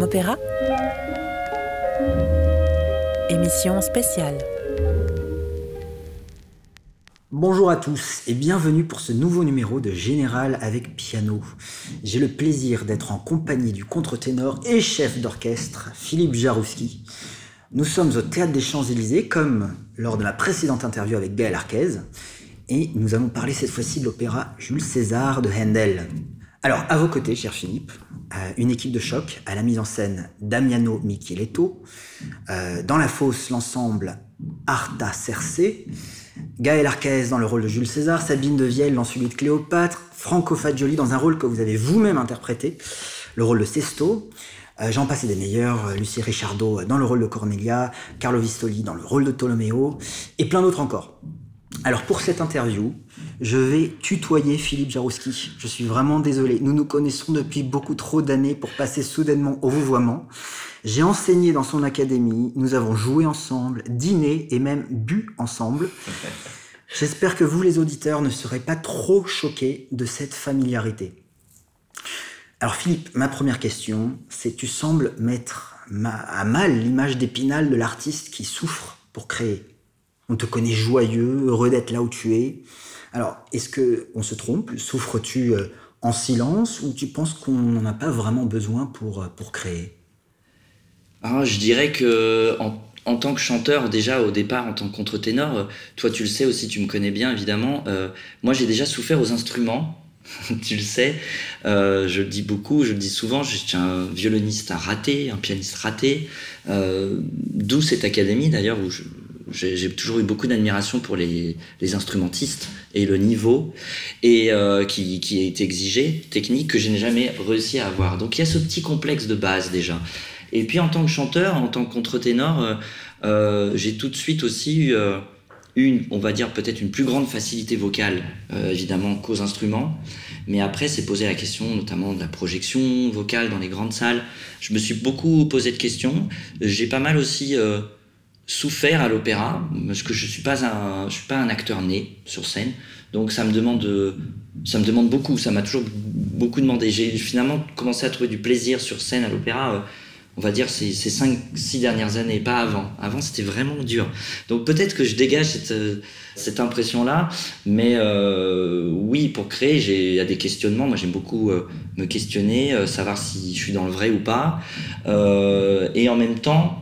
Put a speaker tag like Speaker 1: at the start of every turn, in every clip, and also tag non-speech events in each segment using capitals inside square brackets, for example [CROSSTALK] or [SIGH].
Speaker 1: Opéra. Émission spéciale.
Speaker 2: Bonjour à tous et bienvenue pour ce nouveau numéro de Général avec piano. J'ai le plaisir d'être en compagnie du contre-ténor et chef d'orchestre Philippe Jarouski. Nous sommes au Théâtre des Champs-Élysées comme lors de la précédente interview avec Gaël Arquez et nous allons parler cette fois-ci de l'opéra Jules César de Handel. Alors, à vos côtés, cher Philippe, euh, une équipe de choc à la mise en scène Damiano Micheletto, euh, dans la fosse l'ensemble Arta Cercé, Gaël Arquez dans le rôle de Jules César, Sabine de Vielle dans celui de Cléopâtre, Franco Fagioli dans un rôle que vous avez vous-même interprété, le rôle de Sesto, euh, J'en passe des meilleurs, Lucie Richardot dans le rôle de Cornelia, Carlo Vistoli dans le rôle de Tolomeo, et plein d'autres encore. Alors pour cette interview, je vais tutoyer Philippe Jarouski. Je suis vraiment désolé. Nous nous connaissons depuis beaucoup trop d'années pour passer soudainement au vouvoiement. J'ai enseigné dans son académie, nous avons joué ensemble, dîné et même bu ensemble. [LAUGHS] J'espère que vous les auditeurs ne serez pas trop choqués de cette familiarité. Alors Philippe, ma première question, c'est tu sembles mettre à mal l'image d'épinal de l'artiste qui souffre pour créer. On te connaît joyeux, heureux d'être là où tu es. Alors, est-ce que on se trompe? Souffres-tu euh, en silence ou tu penses qu'on n'en a pas vraiment besoin pour, euh, pour créer?
Speaker 3: Ah, Je dirais que en, tant que chanteur, déjà au départ, en tant que contre-ténor, euh, toi tu le sais aussi, tu me connais bien évidemment, moi j'ai déjà souffert aux instruments. [LAUGHS] tu le sais, je le dis beaucoup, je le dis souvent, je suis un violoniste raté, un pianiste raté, d'où cette académie d'ailleurs où j'ai toujours eu beaucoup d'admiration pour les, instrumentistes et le niveau et euh, qui, qui, est exigé, technique, que je n'ai jamais réussi à avoir. Donc il y a ce petit complexe de base déjà. Et puis en tant que chanteur, en tant que contre-ténor, euh, euh, j'ai tout de suite aussi eu une, on va dire peut-être une plus grande facilité vocale, évidemment, qu'aux instruments. Mais après, c'est posé la question notamment de la projection vocale dans les grandes salles. Je me suis beaucoup posé de questions. J'ai pas mal aussi souffert à l'opéra parce que je suis pas un je suis pas un acteur né sur scène. Donc ça me demande ça me demande beaucoup ça m'a toujours beaucoup demandé. J'ai finalement commencé à trouver du plaisir sur scène à l'opéra euh, on va dire ces, ces cinq six dernières années pas avant. Avant c'était vraiment dur. Donc peut-être que je dégage cette, cette impression là mais euh, oui pour créer il y a des questionnements. Moi j'aime beaucoup euh, me questionner savoir si je suis dans le vrai ou pas. Et en même temps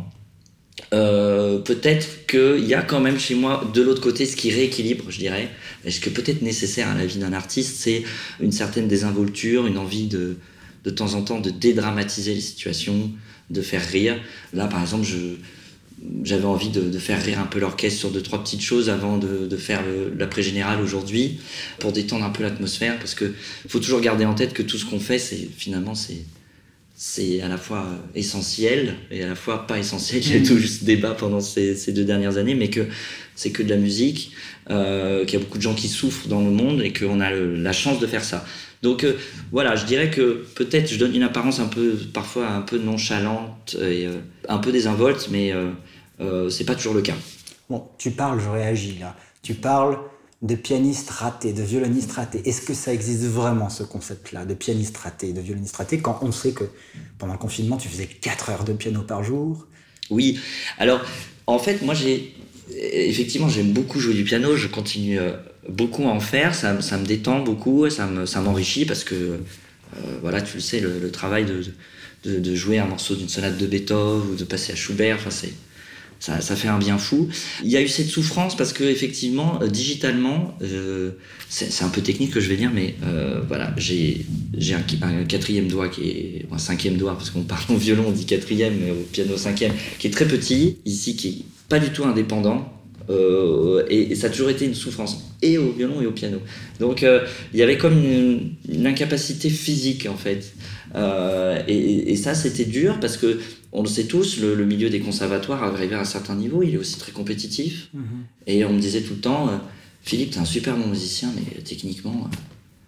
Speaker 3: euh, peut-être qu'il y a quand même chez moi de l'autre côté ce qui rééquilibre, je dirais. est ce que peut-être nécessaire à la vie d'un artiste, c'est une certaine désinvolture, une envie de, de temps en temps de dédramatiser les situations, de faire rire. Là, par exemple, j'avais envie de, de, faire rire un peu l'orchestre sur deux, trois petites choses avant de, de faire l'après-général aujourd'hui, pour détendre un peu l'atmosphère, parce que faut toujours garder en tête que tout ce qu'on fait, c'est finalement, c'est c'est à la fois essentiel et à la fois pas essentiel. [LAUGHS] Il tout ce débat pendant ces, deux dernières années, mais que c'est que de la musique, euh, qu'il y a beaucoup de gens qui souffrent dans le monde et qu'on a la chance de faire ça. Donc euh, voilà, je dirais que peut-être je donne une apparence un peu, parfois un peu nonchalante et euh, un peu désinvolte, mais c'est pas toujours le cas.
Speaker 2: Bon, tu parles, je réagis là. Tu parles de pianiste raté, de violoniste raté. Est-ce que ça existe vraiment ce concept-là, de pianiste raté, de violoniste raté, quand on sait que pendant le confinement, tu faisais 4 heures de piano par jour?
Speaker 3: Oui, alors en fait, moi j'ai. Effectivement, j'aime beaucoup jouer du piano, je continue euh, beaucoup à en faire, ça, me détend beaucoup, ça m'enrichit parce que, euh, voilà, tu le sais, le, travail de, de, de, jouer un morceau d'une sonate de Beethoven ou de passer à Schubert, enfin, c'est ça, ça, fait un bien fou. Il y a eu cette souffrance parce que effectivement, euh, digitalement, euh, c'est un peu technique que je vais dire, mais euh, voilà, j'ai un, un, quatrième doigt qui est un cinquième doigt parce qu'on parle au violon, on dit quatrième, mais au piano cinquième, qui est très petit ici, qui est pas du tout indépendant. Euh, et, et, ça a toujours été une souffrance, et au violon et au piano. Donc euh, il y avait comme une, une, incapacité physique en fait. Euh, et, et, ça c'était dur parce que on le sait tous, le, milieu des conservatoires, arrivé à un certain niveau, il est aussi très compétitif. Mhm. Et on me disait tout le temps, euh, Philippe, t'es un super bon musicien, mais techniquement, euh,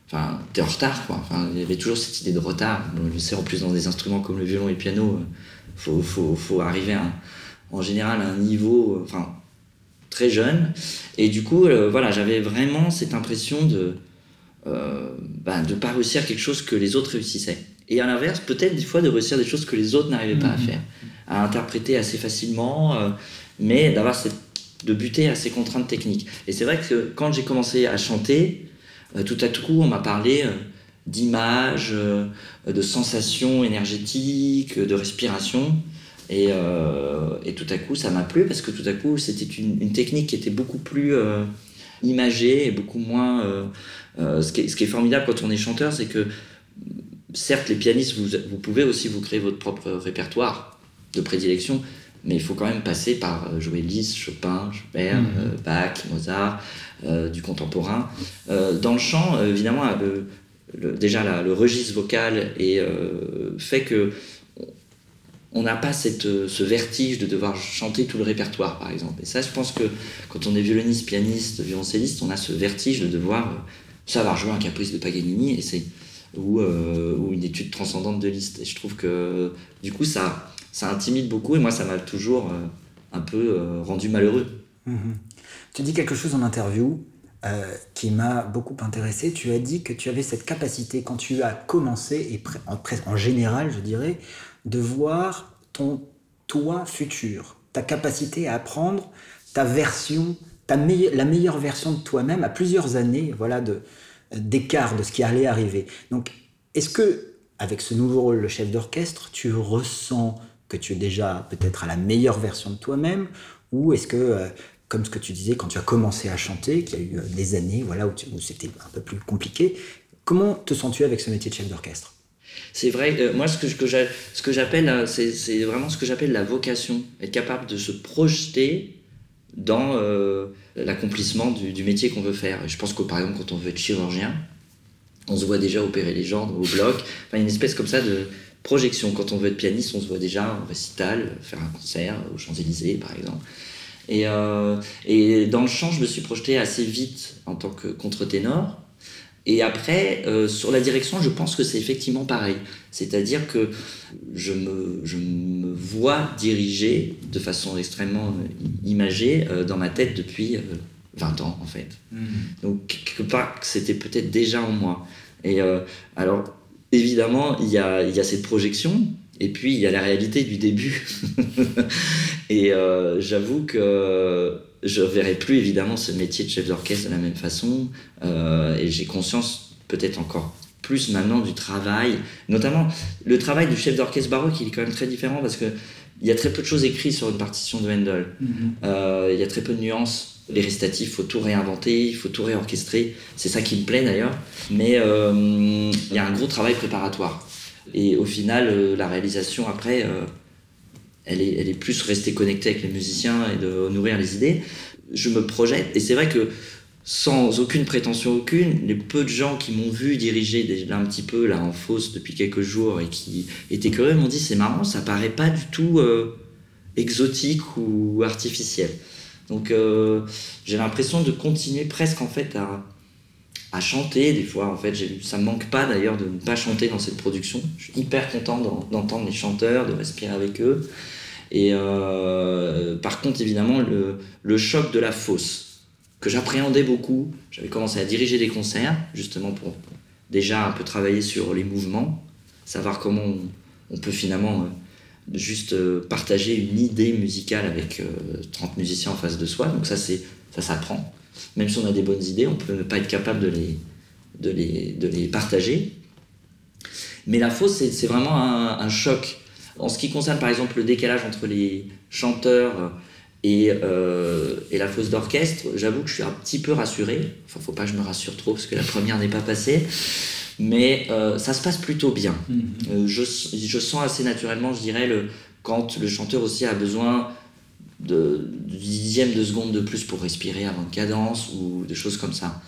Speaker 3: enfin, t'es en retard, quoi. Il y avait toujours cette idée de retard. Je sais, en plus, dans des instruments comme le violon et le piano, euh, faut, faut, faut, arriver à, en général à un niveau, enfin, très jeune. Et du coup, voilà, j'avais vraiment cette impression de, euh, bah, de pas réussir quelque chose que les autres réussissaient. Et à l'inverse, peut-être des fois de réussir des choses que les autres n'arrivaient pas à faire, à interpréter assez facilement, euh, mais d'avoir cette, de buter à ces contraintes techniques. Et c'est vrai que quand j'ai commencé à chanter, euh, tout à coup, on m'a parlé euh, d'images, de sensations énergétiques, de respiration. Et, et, tout à coup, ça m'a plu parce que tout à coup, c'était une, une, technique qui était beaucoup plus imagée et beaucoup moins. Ce, qui est, ce, qui est, formidable quand on est chanteur, c'est que certes, les pianistes, vous, vous, pouvez aussi vous créer votre propre répertoire de prédilection, mais il faut quand même passer par jouer Liszt, Chopin, Schubert, mmh. Bach, Mozart, du contemporain. dans le chant, évidemment, le, le, déjà la, le registre vocal et fait que on n'a pas cette, ce vertige de devoir chanter tout le répertoire, par exemple. Et ça, je pense que quand on est violoniste, pianiste, violoncelliste, on a ce vertige de devoir savoir jouer un caprice de Paganini et c'est, ou, euh, ou, une étude transcendante de Liszt. Et je trouve que du coup, ça, ça intimide beaucoup et moi, ça m'a toujours euh, un peu euh, rendu malheureux.
Speaker 2: Mmh. Tu dis quelque chose en interview qui m'a beaucoup intéressé. Tu as dit que tu avais cette capacité, quand tu as commencé, et en, général, je dirais, de voir ton toi futur, ta capacité à apprendre ta version, ta la meilleure version de toi-même à plusieurs années voilà, d'écart de, ce qui allait arriver. Donc, est-ce que, avec ce nouveau rôle de chef d'orchestre, tu ressens que tu es déjà peut-être à la meilleure version de toi-même ou est-ce que, euh, comme ce que tu disais quand tu as commencé à chanter, qu'il y a eu des années voilà, où, c'était un peu plus compliqué, comment te sens-tu avec ce métier de chef d'orchestre?
Speaker 3: C'est vrai, euh, moi ce que, j'appelle, c'est vraiment ce que j'appelle la vocation, être capable de se projeter dans euh, l'accomplissement du, du, métier qu'on veut faire. Je pense que par exemple quand on veut être chirurgien, on se voit déjà opérer les jambes au bloc, enfin une espèce comme ça de projection. Quand on veut être pianiste, on se voit déjà en récital, faire un concert aux Champs-Élysées par exemple. Et, euh, et dans le chant, je me suis projeté assez vite en tant que contre-ténor. Et après, euh, sur la direction, je pense que c'est effectivement pareil. C'est-à-dire que je me, je me vois diriger de façon extrêmement imagée euh, dans ma tête depuis euh, 20 ans, en fait. Mmh. Donc, quelque part, c'était peut-être déjà en moi. Et euh, alors, évidemment, il y a, il y a cette projection, et puis il y a la réalité du début. [LAUGHS] et euh, j'avoue que je verrai plus évidemment ce métier de chef d'orchestre de la même façon. Euh, et j'ai conscience peut-être encore plus maintenant du travail, notamment le travail du chef d'orchestre baroque, il est quand même très différent parce que il y a très peu de choses écrites sur une partition de Handel. Mm -hmm. euh, il y a très peu de nuances. Les récitatifs, il faut tout réinventer, il faut tout réorchestrer. C'est ça qui me plaît d'ailleurs. Mais euh, il y a un gros travail préparatoire. Et au final, la réalisation après, elle, est, plus restée connectée avec les musiciens et de nourrir les idées. Je me projette, et c'est vrai que sans aucune prétention aucune, les peu de gens qui m'ont vu diriger un petit peu là en fosse depuis quelques jours et qui étaient curieux m'ont dit c'est marrant, ça paraît pas du tout euh, exotique ou artificiel. Donc euh, j'ai l'impression de continuer presque en fait à, à chanter des fois. En fait, ça me manque pas d'ailleurs de ne pas chanter dans cette production. Je suis hyper content d'entendre les chanteurs, de respirer avec eux. Et euh, par contre, évidemment, le, choc de la fosse que j'appréhendais beaucoup. J'avais commencé à diriger des concerts, justement pour déjà un peu travailler sur les mouvements, savoir comment on, peut finalement euh, juste euh, partager une idée musicale avec euh, 30 musiciens en face de soi. Donc ça, ça s'apprend. Même si on a des bonnes idées, on peut ne pas être capable de les, de les, de les partager. Mais la fosse, c'est vraiment un, choc. En ce qui concerne par exemple le décalage entre les chanteurs et, euh, et la fosse d'orchestre, j'avoue que je suis un petit peu rassuré. Enfin, faut pas que je me rassure trop parce que la première n'est pas passée. Mais euh, ça se passe plutôt bien. Euh, je, je, sens assez naturellement, je dirais, le, quand le chanteur aussi a besoin de, de dixième de seconde de plus pour respirer avant de cadence ou des choses comme ça.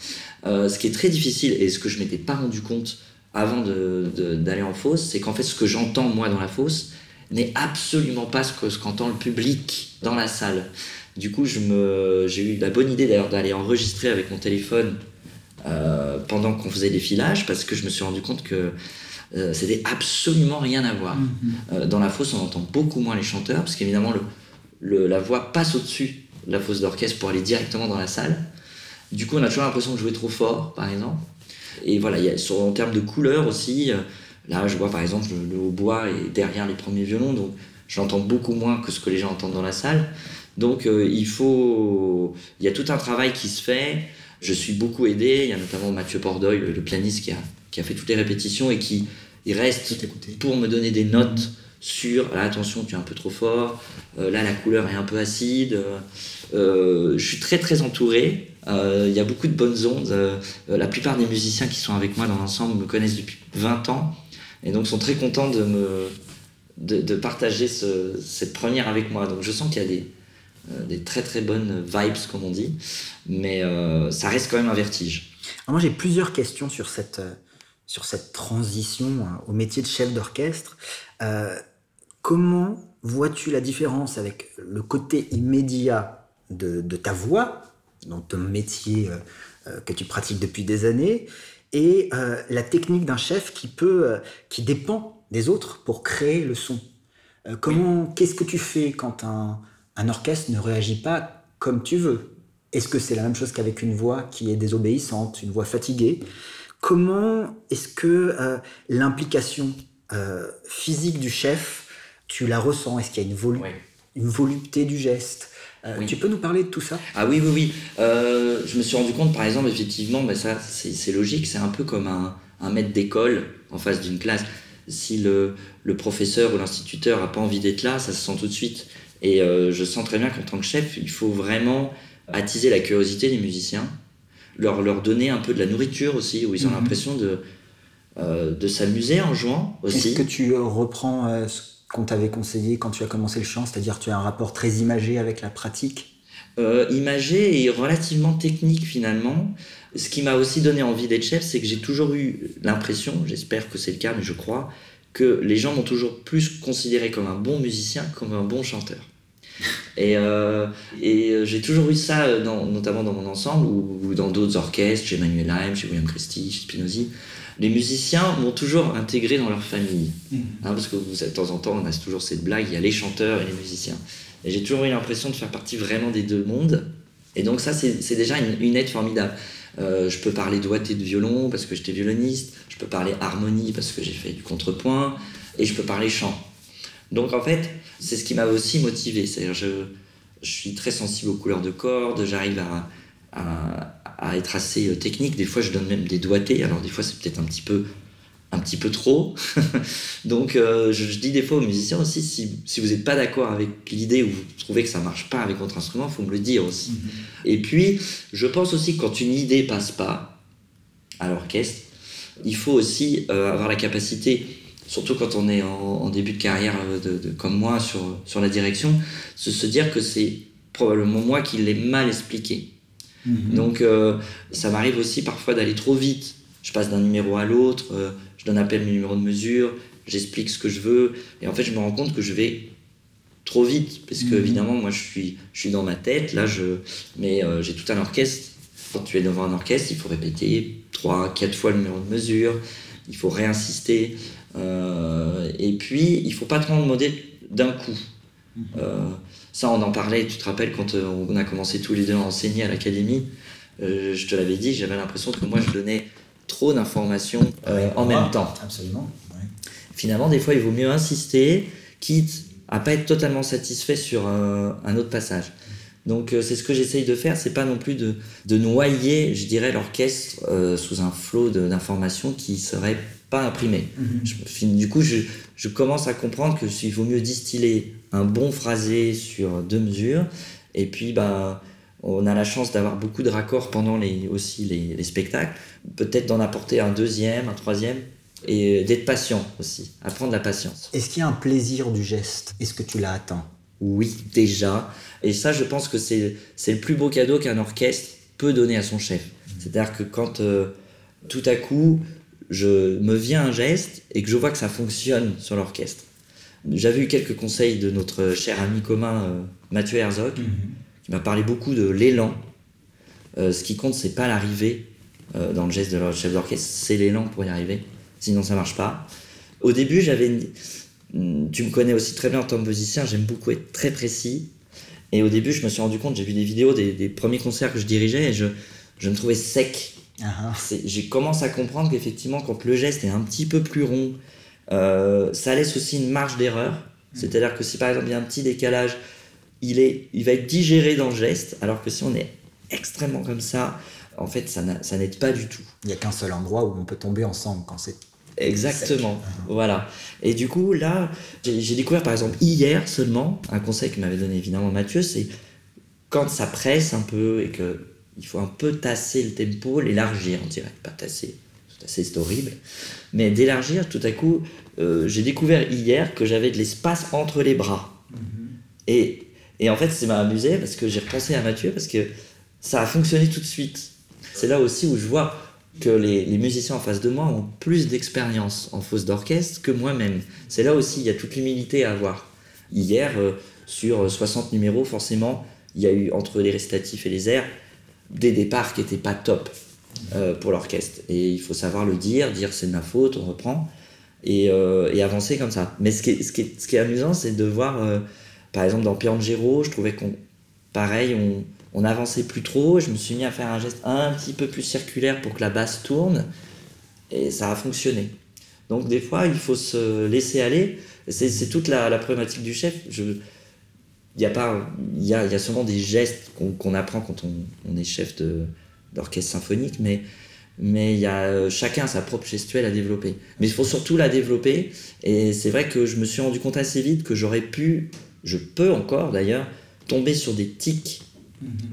Speaker 3: Euh, ce qui est très difficile et ce que je m'étais pas rendu compte avant d'aller en fosse, c'est qu'en fait, ce que j'entends moi dans la fosse, n'est absolument pas ce que ce qu'entend le public dans la salle. Du coup, j'ai eu la bonne idée d'ailleurs d'aller enregistrer avec mon téléphone euh, pendant qu'on faisait des filages parce que je me suis rendu compte que euh, c'était absolument rien à voir. Mm -hmm. euh, dans la fosse, on entend beaucoup moins les chanteurs parce qu'évidemment, le, le, la voix passe au-dessus de la fosse d'orchestre pour aller directement dans la salle. Du coup, on a toujours l'impression de jouer trop fort, par exemple. Et voilà, y a, sur, en termes de couleur aussi, Là, je vois par exemple le hautbois est derrière les premiers violons, donc j'entends beaucoup moins que ce que les gens entendent dans la salle. Donc euh, il faut, il y a tout un travail qui se fait. Je suis beaucoup aidé. Il y a notamment Mathieu Pordoy, le, pianiste, qui a, qui a fait toutes les répétitions et qui il reste pour me donner des notes sur là, attention, tu es un peu trop fort. Euh, là, la couleur est un peu acide. Euh, je suis très très entouré. Il y a beaucoup de bonnes ondes. la plupart des musiciens qui sont avec moi dans l'ensemble me connaissent depuis 20 ans et donc sont très contents de me de, partager cette première avec moi. Donc je sens qu'il y a des, euh, des très très bonnes vibes, comme on dit, mais euh, ça reste quand même un vertige.
Speaker 2: moi j'ai plusieurs questions sur cette, euh, sur cette transition au métier de chef d'orchestre. Comment vois-tu la différence avec le côté immédiat de, ta voix, dans ton métier que tu pratiques depuis des années, et la technique d'un chef qui peut, qui dépend des autres pour créer le son? Euh, comment, qu'est-ce que tu fais quand un, orchestre ne réagit pas comme tu veux? Est-ce que c'est la même chose qu'avec une voix qui est désobéissante, une voix fatiguée? Comment est-ce que euh, l'implication euh, physique du chef, tu la ressens Est-ce qu'il y a une, une volupté du geste? Tu peux nous parler de tout ça?
Speaker 3: Ah oui, oui, oui. je me suis rendu compte, par exemple, effectivement, mais ça, c'est logique, c'est un peu comme un, un maître d'école en face d'une classe si le, le professeur ou l'instituteur n'a pas envie d'être là, ça se sent tout de suite. Et euh, je sens très bien qu'en tant que chef, il faut vraiment attiser la curiosité des musiciens, leur, leur donner un peu de la nourriture aussi, où ils ont mhm. l'impression de, euh, de s'amuser en jouant aussi.
Speaker 2: Est-ce que tu reprends euh, ce qu'on t'avait conseillé quand tu as commencé le chant, c'est-à-dire tu as un rapport très imagé avec la pratique
Speaker 3: Imagé et relativement technique finalement. Ce qui m'a aussi donné envie d'être chef, c'est que j'ai toujours eu l'impression, j'espère que c'est le cas, mais je crois, que les gens m'ont toujours plus considéré comme un bon musicien, comme un bon chanteur. Et, euh, euh, j'ai toujours eu ça, euh, notamment dans mon ensemble ou, dans d'autres orchestres, chez Manuel Haim, chez William Christie, chez Spinozzi. Les musiciens m'ont toujours intégré dans leur famille. Mmh. Hein, parce que de temps en temps, on a toujours cette blague, il y a les chanteurs et les musiciens. Et j'ai toujours eu l'impression de faire partie vraiment des deux mondes. Et donc ça, c'est déjà une, une aide formidable. Euh, je peux parler doigté de violon parce que j'étais violoniste. Je peux parler harmonie parce que j'ai fait du contrepoint. Et je peux parler chant. Donc en fait, c'est ce qui m'a aussi motivé. C'est-à-dire, je, je suis très sensible aux couleurs de cordes. J'arrive à, à, à, être assez euh, technique. Des fois, je donne même des doigtés. Alors des fois, c'est peut-être un petit peu un petit peu trop. [LAUGHS] Donc euh, je, dis des fois aux musiciens aussi, si, si vous n'êtes pas d'accord avec l'idée ou vous trouvez que ça marche pas avec votre instrument, il faut me le dire aussi. Mhm. Et puis, je pense aussi que quand une idée passe pas à l'orchestre, il faut aussi euh, avoir la capacité, surtout quand on est en, début de carrière de, comme moi sur, sur la direction, de se dire que c'est probablement moi qui l'ai mal expliqué. Mhm. Donc ça m'arrive aussi parfois d'aller trop vite. Je passe d'un numéro à l'autre, je donne appel mes numéros de mesure, j'explique ce que je veux, et en fait je me rends compte que je vais trop vite, parce que mhm. évidemment moi je suis, je suis dans ma tête, là je, mais euh, j'ai tout un orchestre. Quand tu es devant un orchestre, il faut répéter trois, quatre fois le numéro de mesure, il faut réinsister, euh, et puis il faut pas trop en demander d'un coup. Mhm. Euh, ça, on en parlait, tu te rappelles, quand on a commencé tous les deux à enseigner à l'académie, je te l'avais dit, j'avais l'impression que moi je donnais trop d'informations euh, en même temps.
Speaker 2: Absolument.
Speaker 3: Finalement, des fois, il vaut mieux insister, quitte à pas être totalement satisfait sur un, autre passage. Donc euh, c'est ce que j'essaye de faire, c'est pas non plus de, de noyer, je dirais, l'orchestre euh, sous un flot d'informations qui serait pas imprimé. Mhm. du coup, je, je, commence à comprendre que il vaut mieux distiller un bon phrasé sur deux mesures, et puis bah on a la chance d'avoir beaucoup de raccords pendant les, aussi les, spectacles. Peut-être d'en apporter un deuxième, un troisième. Et d'être patient aussi, apprendre la patience.
Speaker 2: Est-ce qu'il y a un plaisir du geste? Est-ce que tu l'as atteint?
Speaker 3: Oui, déjà. Et ça, je pense que c'est le plus beau cadeau qu'un orchestre peut donner à son chef. C'est-à-dire que quand euh, tout à coup, je me viens un geste et que je vois que ça fonctionne sur l'orchestre. J'avais eu quelques conseils de notre cher ami commun euh, Mathieu Herzog. Mhm qui m'a parlé beaucoup de l'élan. Euh, ce qui compte, c'est pas l'arrivée euh, dans le geste de chef d'orchestre, c'est l'élan pour y arriver. Sinon, ça marche pas. Au début, j'avais. Tu me connais aussi très bien en tant que musicien, j'aime beaucoup être très précis. Et au début, je me suis rendu compte, j'ai vu des vidéos des, premiers concerts que je dirigeais et je, je me trouvais sec
Speaker 2: Ah, ah.
Speaker 3: J'ai commencé à comprendre qu'effectivement, quand le geste est un petit peu plus rond, euh, ça laisse aussi une marge d'erreur. C'est-à-dire que si par exemple il y a un petit décalage, il, est, il va être digéré dans le geste, alors que si on est extrêmement comme ça, en fait, ça n'a- ça n'aide pas du tout.
Speaker 2: Il n'y a qu'un seul endroit où on peut tomber ensemble quand c'est.
Speaker 3: Exactement, voilà. Et du coup, là, j'ai découvert par exemple hier seulement, un conseil que m'avait donné évidemment Mathieu, c'est quand ça presse un peu et que il faut un peu tasser le tempo, l'élargir, on dirait, pas tasser c'est horrible, mais d'élargir tout à coup, euh, j'ai découvert hier que j'avais de l'espace entre les bras. Et, et en fait, ça m'a amusé parce que j'ai repensé à Mathieu parce que ça a fonctionné tout de suite. C'est là aussi où je vois que les, les musiciens en face de moi ont plus d'expérience en fausse d'orchestre que moi-même. C'est là aussi, il y a toute l'humilité à avoir. Hier, euh, sur 60 numéros, forcément, il y a eu entre les récitatifs et les airs des départs qui n'étaient pas top euh, pour l'orchestre. Et il faut savoir le dire, dire c'est de ma faute, on reprend, et, euh, et avancer comme ça. Mais ce qui est, ce qui ce qui est amusant, c'est de voir, euh, par exemple, dans Piangero, je trouvais qu'on, pareil, on, on avançait plus trop. Je me suis mis à faire un geste un petit peu plus circulaire pour que la basse tourne, et ça a fonctionné. Donc des fois, il faut se laisser aller. C'est toute la, problématique du chef. Il y a pas, y y a souvent des gestes qu'on qu'on apprend quand on, on est chef de d'orchestre symphonique, mais mais il y a euh, chacun sa propre gestuelle à développer. Mais il faut surtout la développer. Et c'est vrai que je me suis rendu compte assez vite que j'aurais pu, je peux encore d'ailleurs, tomber sur des tics.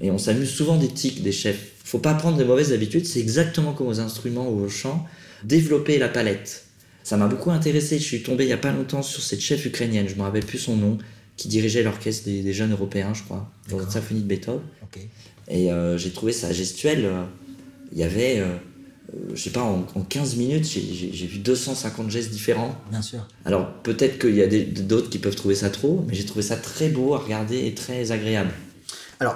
Speaker 3: Et on s'amuse souvent des tics des chefs. Faut pas prendre de mauvaises habitudes. C'est exactement comme aux instruments ou au chant. Développer la palette. Ça m'a beaucoup intéressé. Je suis tombé il y a pas longtemps sur cette chef ukrainienne. Je me rappelle plus son nom, qui dirigeait l'orchestre des, des jeunes européens, je crois, dans la symphonie de Beethoven. Et euh, j'ai trouvé sa gestuelle. Il y avait, euh, euh, je sais pas, en, en 15 minutes, j'ai- vu 250 gestes différents.
Speaker 2: Bien sûr.
Speaker 3: Alors peut-être qu'il y a d'autres qui peuvent trouver ça trop, mais j'ai trouvé ça très beau à regarder et très agréable.
Speaker 2: Alors,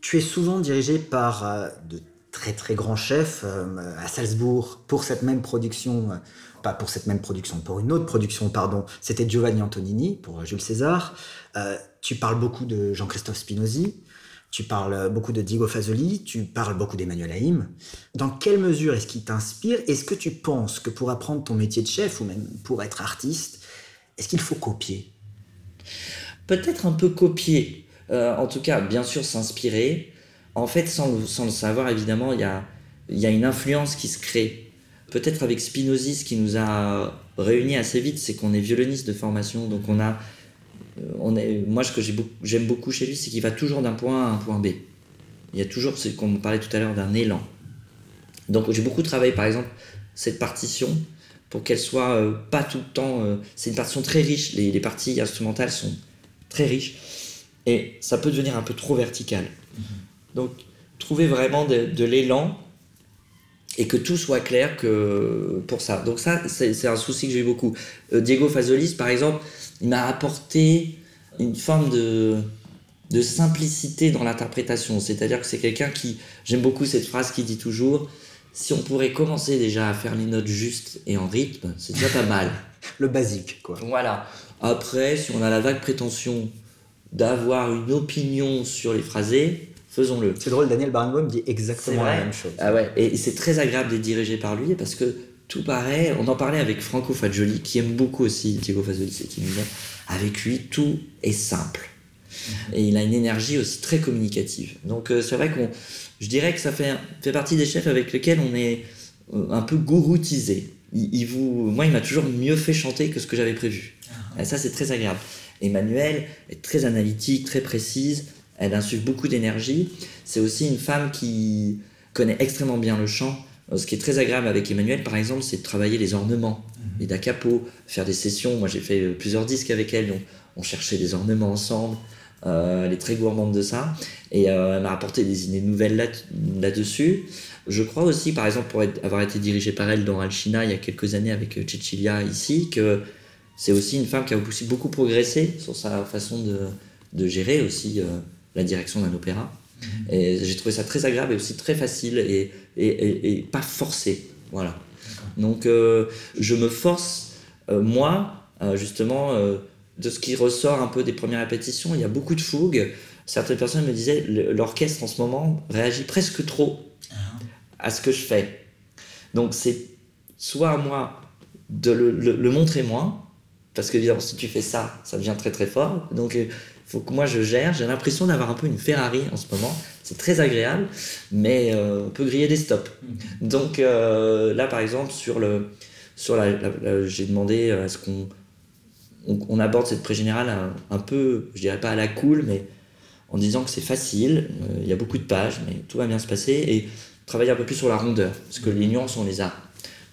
Speaker 2: tu es souvent dirigé par euh, de très très grands chefs euh, à Salzbourg pour cette même production, euh, pas pour cette même production, pour une autre production, pardon. C'était Giovanni Antonini pour Jules César. Tu parles beaucoup de Jean-Christophe Spinozzi. Tu parles beaucoup de Diego Fasoli, tu parles beaucoup d'Emmanuel Haïm. Dans quelle mesure est-ce qu'il t'inspire? Est-ce que tu penses que pour apprendre ton métier de chef ou même pour être artiste, est-ce qu'il faut copier?
Speaker 3: Peut-être un peu copier, euh, en tout cas bien sûr s'inspirer. En fait, sans le, savoir, évidemment, il y a, une influence qui se crée. Peut-être avec Spinozzi, ce qui nous a réunis assez vite, c'est qu'on est violoniste de formation, donc on a on est, moi, ce que j'aime beaucoup chez lui, c'est qu'il va toujours d'un point A à un point B. Il y a toujours, c'est qu'on parlait tout à l'heure, d'un élan. Donc j'ai beaucoup travaillé, par exemple, cette partition pour qu'elle soit euh, pas tout le temps. euh, c'est une partition très riche. Les, les parties instrumentales sont très riches et ça peut devenir un peu trop vertical. Donc trouver vraiment de, de l'élan et que tout soit clair que pour ça. Donc ça, c'est c'est un souci que j'ai eu beaucoup. Euh, Diego Fazolis, par exemple, il m'a apporté une forme de, de simplicité dans l'interprétation. C'est-à-dire que c'est quelqu'un qui... J'aime beaucoup cette phrase qui dit toujours, si on pourrait commencer déjà à faire les notes justes et en rythme, c'est déjà pas mal. [LAUGHS]
Speaker 2: Le basique, quoi.
Speaker 3: Voilà. Après, si on a la vague prétention d'avoir une opinion sur les phrasés, faisons-le.
Speaker 2: C'est drôle, Daniel Barenboim dit exactement la même chose.
Speaker 3: Ah ouais, et c'est très agréable d'être dirigé par lui parce que tout paraît. On en parlait avec Franco Fagioli, qui aime beaucoup aussi Diego Fagioli, c'est qui nous dit avec lui, tout est simple. Et il a une énergie aussi très communicative. Donc euh, c'est vrai qu'on. Je dirais que ça fait, fait partie des chefs avec lesquels on est euh, un peu gouroutisé. Il, il vous, moi, il m'a toujours mieux fait chanter que ce que j'avais prévu. Et ça, c'est très agréable. Emmanuel est très analytique, très précise. Elle insuffle beaucoup d'énergie. C'est aussi une femme qui connaît extrêmement bien le chant. Euh, Ce qui est très agréable avec Emmanuel, par exemple, c'est de travailler les ornements, les da capo, faire des sessions. Moi, j'ai fait euh, plusieurs disques avec elle, donc on cherchait des ornements ensemble. Euh, elle est très gourmande de ça. Et euh, elle m'a apporté des idées nouvelles là- là-dessus. Je crois aussi, par exemple, pour être- avoir été dirigé par elle dans Alchina il y a quelques années avec Cecilia ici, que c'est aussi une femme qui a aussi beaucoup progressé sur sa façon de, de gérer aussi euh, la direction d'un opéra. Et j'ai trouvé ça très agréable et aussi très facile et, et, et- et pas forcé. Voilà. Donc euh, je me force, euh, moi, euh, justement, euh, de ce qui ressort un peu des premières répétitions. Il y a beaucoup de fougue. Certaines personnes me disaient l'orchestre en ce moment réagit presque trop à ce que je fais. Donc c'est soit à moi de le, montrer moins, parce que évidemment si tu fais ça, ça devient très très fort. Donc faut que moi je gère. J'ai l'impression d'avoir un peu une Ferrari en ce moment. C'est très agréable, mais euh, on peut griller des stops. Mmh. Donc euh, là par exemple sur le sur la, j'ai demandé à ce qu'on on, aborde cette pré-générale un, peu, je dirais pas à la cool, mais en disant que c'est facile, euh, il y a beaucoup de pages, mais tout va bien se passer, et travailler un peu plus sur la rondeur, parce que les nuances, on les a.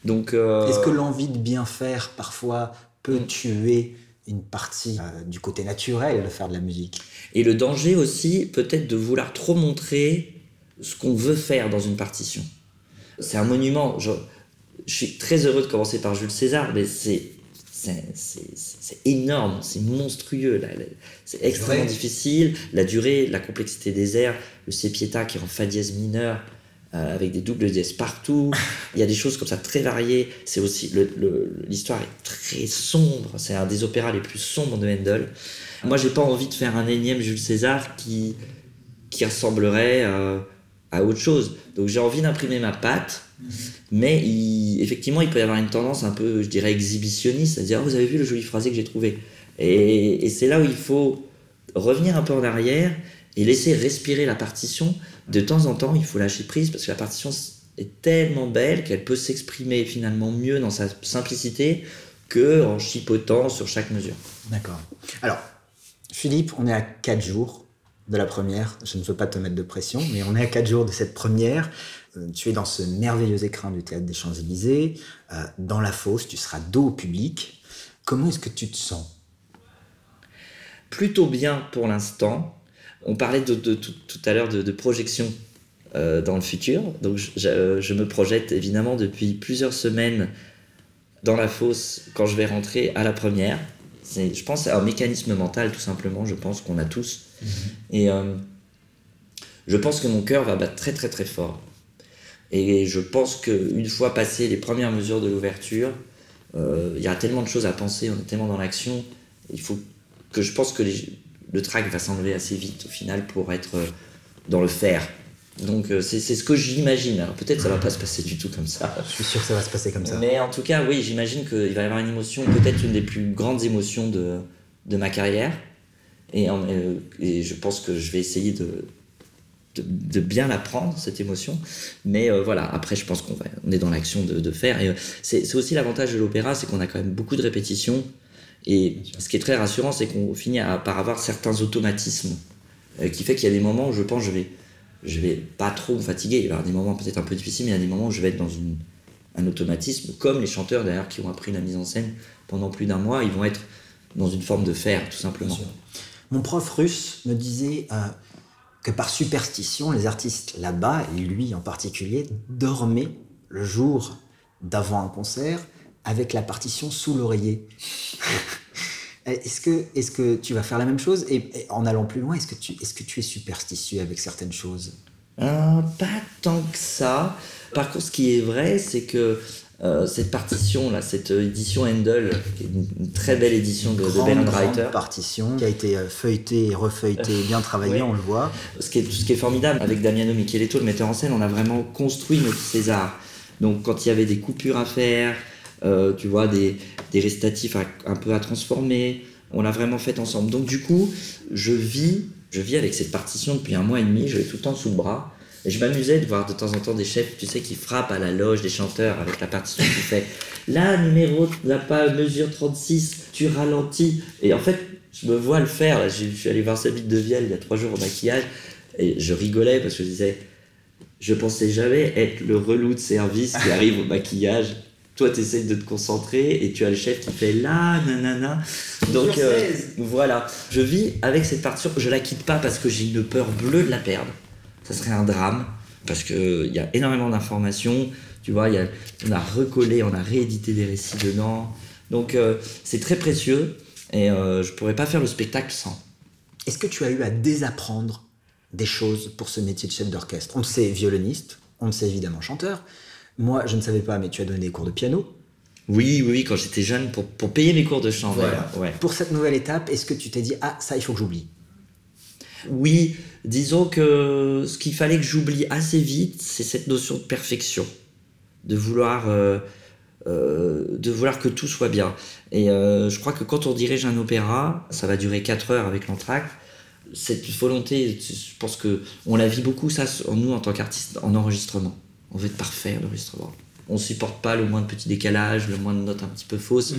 Speaker 2: Donc, euh, Est-ce que l'envie de bien faire, parfois, peut mm. tuer une partie euh, du côté naturel de faire de la musique
Speaker 3: Et le danger aussi, peut-être de vouloir trop montrer ce qu'on veut faire dans une partition. C'est un monument. Je, je suis très heureux de commencer par Jules César, mais c'est c'est énorme, c'est monstrueux, c'est extrêmement difficile. La durée, la complexité des airs, le sépieta qui rend fa dièse mineur euh, avec des doubles dièses partout. [LAUGHS] Il y a des choses comme ça très variées. C'est aussi l'histoire est très sombre. C'est un des opéras les plus sombres de Handel. Moi, j'ai pas envie de faire un énième Jules César qui qui ressemblerait à autre chose. Donc j'ai envie d'imprimer ma patte mais effectivement, il peut y avoir une tendance un peu, je dirais, exhibitionniste, c'est-à-dire, oh, vous avez vu le joli phrasé que j'ai trouvé? Et, c'est là où il faut revenir un peu en arrière et laisser respirer la partition. De temps en temps, il faut lâcher prise parce que la partition est tellement belle qu'elle peut s'exprimer finalement mieux dans sa simplicité que en chipotant sur chaque mesure.
Speaker 2: D'accord. Alors, Philippe, on est à 4 jours de la première. Je ne veux pas te mettre de pression, mais on est à 4 jours de cette première. Euh, tu es dans ce merveilleux écran du théâtre des Champs-Élysées, euh, dans la fosse, tu seras dos au public. Comment est-ce que tu te sens?
Speaker 3: Plutôt bien pour l'instant. On parlait de, tout, à l'heure de, projection euh, dans le futur. Donc je, me projette évidemment depuis plusieurs semaines dans la fosse quand je vais rentrer à la première. Je pense à un mécanisme mental tout simplement, je pense qu'on a tous. Mm-hmm. Et je pense que mon cœur va battre très très très fort. Et je pense qu'une fois passé les premières mesures de l'ouverture, euh, il y a tellement de choses à penser, on est tellement dans l'action, il faut que je pense que le track va s'enlever assez vite au final pour être euh, dans le faire. Donc euh, c'est ce que j'imagine. Alors peut-être ça va pas se passer du tout comme ça.
Speaker 2: Je suis sûr que ça va se passer comme ça.
Speaker 3: Mais en tout cas, oui, j'imagine qu'il va y avoir une émotion, peut-être une des plus grandes émotions de, de ma carrière. Et, et, je pense que je vais essayer de, de, bien la prendre, cette émotion. Mais euh, voilà, après, je pense qu'on on est dans l'action de, faire. Et euh, c'est aussi l'avantage de l'opéra, c'est qu'on a quand même beaucoup de répétitions. Et ce qui est très rassurant, c'est qu'on finit par avoir certains automatismes euh, qui fait qu'il y a des moments où je pense je vais, je vais pas trop me fatiguer. Il y avoir des moments peut-être un peu difficiles, mais il y a des moments où je vais être dans un automatisme, comme les chanteurs d'ailleurs qui ont appris la mise en scène pendant plus d'un mois, ils vont être dans une forme de faire, tout simplement.
Speaker 2: Mon prof russe me disait que par superstition, les artistes là-bas, et lui en particulier, dormaient le jour d'avant un concert avec la partition sous l'oreiller. [LAUGHS] est-ce que, est que tu vas faire la même chose? Et, en allant plus loin, est-ce que, tu, est-ce que tu es superstitieux avec certaines choses?
Speaker 3: Euh, Pas tant que ça. Par contre, ce qui est vrai, c'est que euh, cette partition là, cette édition Handel, qui est une, très belle édition de,
Speaker 2: grande, de Grande partition qui a été euh, feuilletée et refeuilletée, bien travaillée, on le voit.
Speaker 3: Ce qui est, ce qui est formidable avec Damiano Micheletto, le metteur en scène, on a vraiment construit notre César. Donc quand il y avait des coupures à faire, euh, tu vois, des, des récitatifs un peu à transformer, on l'a vraiment fait ensemble. Donc du coup, je vis, je vis avec cette partition depuis un mois et demi, je l'ai tout le temps sous le bras. Et je m'amusais de voir de temps en temps des chefs, tu sais, qui frappent à la loge des chanteurs avec la partition qui fait là, numéro, la pas mesure 36, tu ralentis. Et en fait, je me vois le faire. Je suis allé voir Sabine de Vielle il y a trois jours au maquillage et je rigolais parce que je disais, je pensais jamais être le relou de service qui arrive au maquillage. Toi, tu essaies de te concentrer et tu as le chef qui fait là, nanana. Donc euh, voilà, je vis avec cette partition. Je la quitte pas parce que j'ai une peur bleue de la perdre ça serait un drame parce qu'il y a énormément d'informations. Tu vois, y a, on a recollé, on a réédité des récits dedans. Donc euh, c'est très précieux et euh, je pourrais pas faire le spectacle sans.
Speaker 2: Est-ce que tu as eu à désapprendre des choses pour ce métier de chef d'orchestre? On le sait violoniste, on le sait évidemment chanteur. Moi, je ne savais pas, mais tu as donné des cours de piano.
Speaker 3: Oui, oui, quand j'étais jeune, pour, pour, payer mes cours de chant.
Speaker 2: Voilà. Ouais. Pour cette nouvelle étape, est-ce que tu t'es dit, ah, ça, il faut que j'oublie?
Speaker 3: Oui, disons que ce qu'il fallait que j'oublie assez vite, c'est cette notion de perfection, de vouloir, euh, euh, de vouloir que tout soit bien. Et euh, je crois que quand on dirige un opéra, ça va durer 4 heures avec l'entracte, cette volonté, je pense que on la vit beaucoup ça, nous en tant qu'artistes, en enregistrement. On veut être parfait en enregistrement. On supporte pas le moins de petits décalages, le moins de notes un petit peu fausses,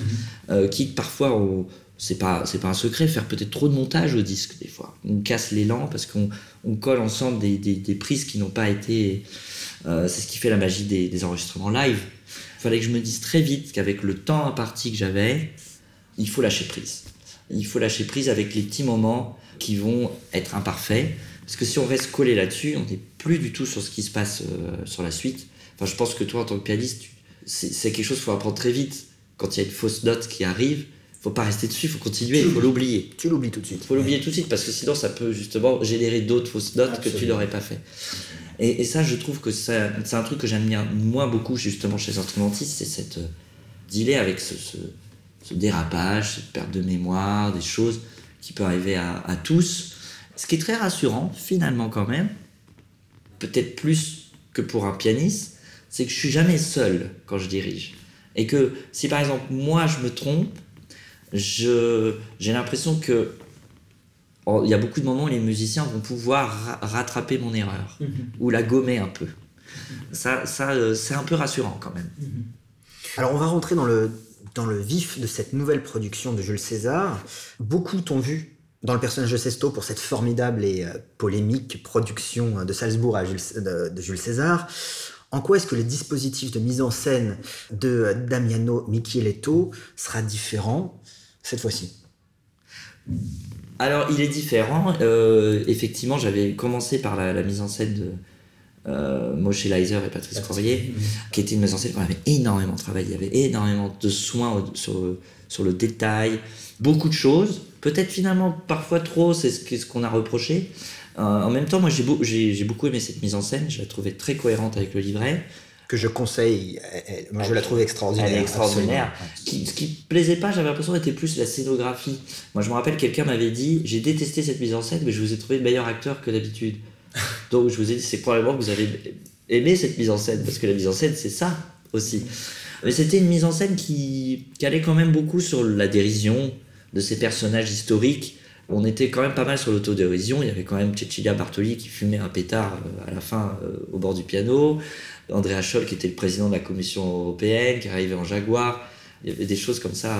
Speaker 3: euh, quitte parfois on, c'est pas c'est pas un secret faire peut-être trop de montage au disque des fois. On casse l'élan parce qu'on on colle ensemble des, des, des prises qui n'ont pas été euh, c'est ce qui fait la magie des, des enregistrements live. Il fallait que je me dise très vite qu'avec le temps imparti que j'avais il faut lâcher prise. Il faut lâcher prise avec les petits moments qui vont être imparfaits parce que si on reste collé là-dessus on n'est plus du tout sur ce qui se passe euh, sur la suite enfin je pense que toi en tant que pianiste c'est quelque chose qu'il faut apprendre très vite quand il y a une fausse note qui arrive faut pas rester dessus, il faut continuer, il faut l'oublier.
Speaker 2: Tu l'oublies tout de suite.
Speaker 3: Il faut l'oublier tout de suite parce que sinon ça peut justement générer d'autres fausses notes que tu n'aurais pas fait. Et, et ça, je trouve que c'est un truc que j'aime bien moi beaucoup justement chez les instrumentistes, c'est cette euh, dealer avec ce, ce, ce dérapage, cette perte de mémoire, des choses qui peuvent arriver à, à tous. Ce qui est très rassurant finalement quand même, peut-être plus que pour un pianiste, c'est que je suis jamais seul quand je dirige. Et que si par exemple moi je me trompe, je j'ai l'impression que oh, il y a beaucoup de moments où les musiciens vont pouvoir ra- rattraper mon erreur ou la gommer un peu. Ça, ça euh, c'est un peu rassurant quand même.
Speaker 2: Alors on va rentrer dans le, dans le vif de cette nouvelle production de Jules César. Beaucoup t'ont vu dans le personnage de Sesto pour cette formidable et euh, polémique production de Salzbourg à Jules- de, de Jules César. En quoi est-ce que le dispositif de mise en scène de euh, Damiano Micheletto sera différent cette fois-ci?
Speaker 3: Alors, il est différent. Euh, effectivement, j'avais commencé par la, la mise en scène de euh, Moshe Leiser et Patrice Corrier, qui était une mise en scène qu'on avait énormément travaillé. Il y avait énormément de soins sur, sur le détail, beaucoup de choses. Peut-être finalement parfois trop, c'est ce qu'on a reproché. Euh, en même temps, moi j'ai beau- j'ai j'ai beaucoup aimé cette mise en scène, je la trouvais très cohérente avec le livret.
Speaker 2: Que je conseille, elle- moi je la trouve extraordinaire.
Speaker 3: Elle est extraordinaire. Ce qui, qui plaisait pas, j'avais l'impression, était plus la scénographie. Moi, je me rappelle, quelqu'un m'avait dit J'ai détesté cette mise en scène, mais je vous ai trouvé meilleur acteur que d'habitude. [LAUGHS] Donc, je vous ai dit C'est probablement que vous avez aimé cette mise en scène, parce que la mise en scène, c'est ça aussi. Mais c'était une mise en scène qui, qui allait quand même beaucoup sur la dérision de ces personnages historiques. On était quand même pas mal sur l'autodérision. Il y avait quand même Cecilia Bartoli qui fumait un pétard euh, à la fin euh, au bord du piano. Andrea Scholl qui était le président de la Commission européenne, qui arrivait en Jaguar. Il y avait des choses comme ça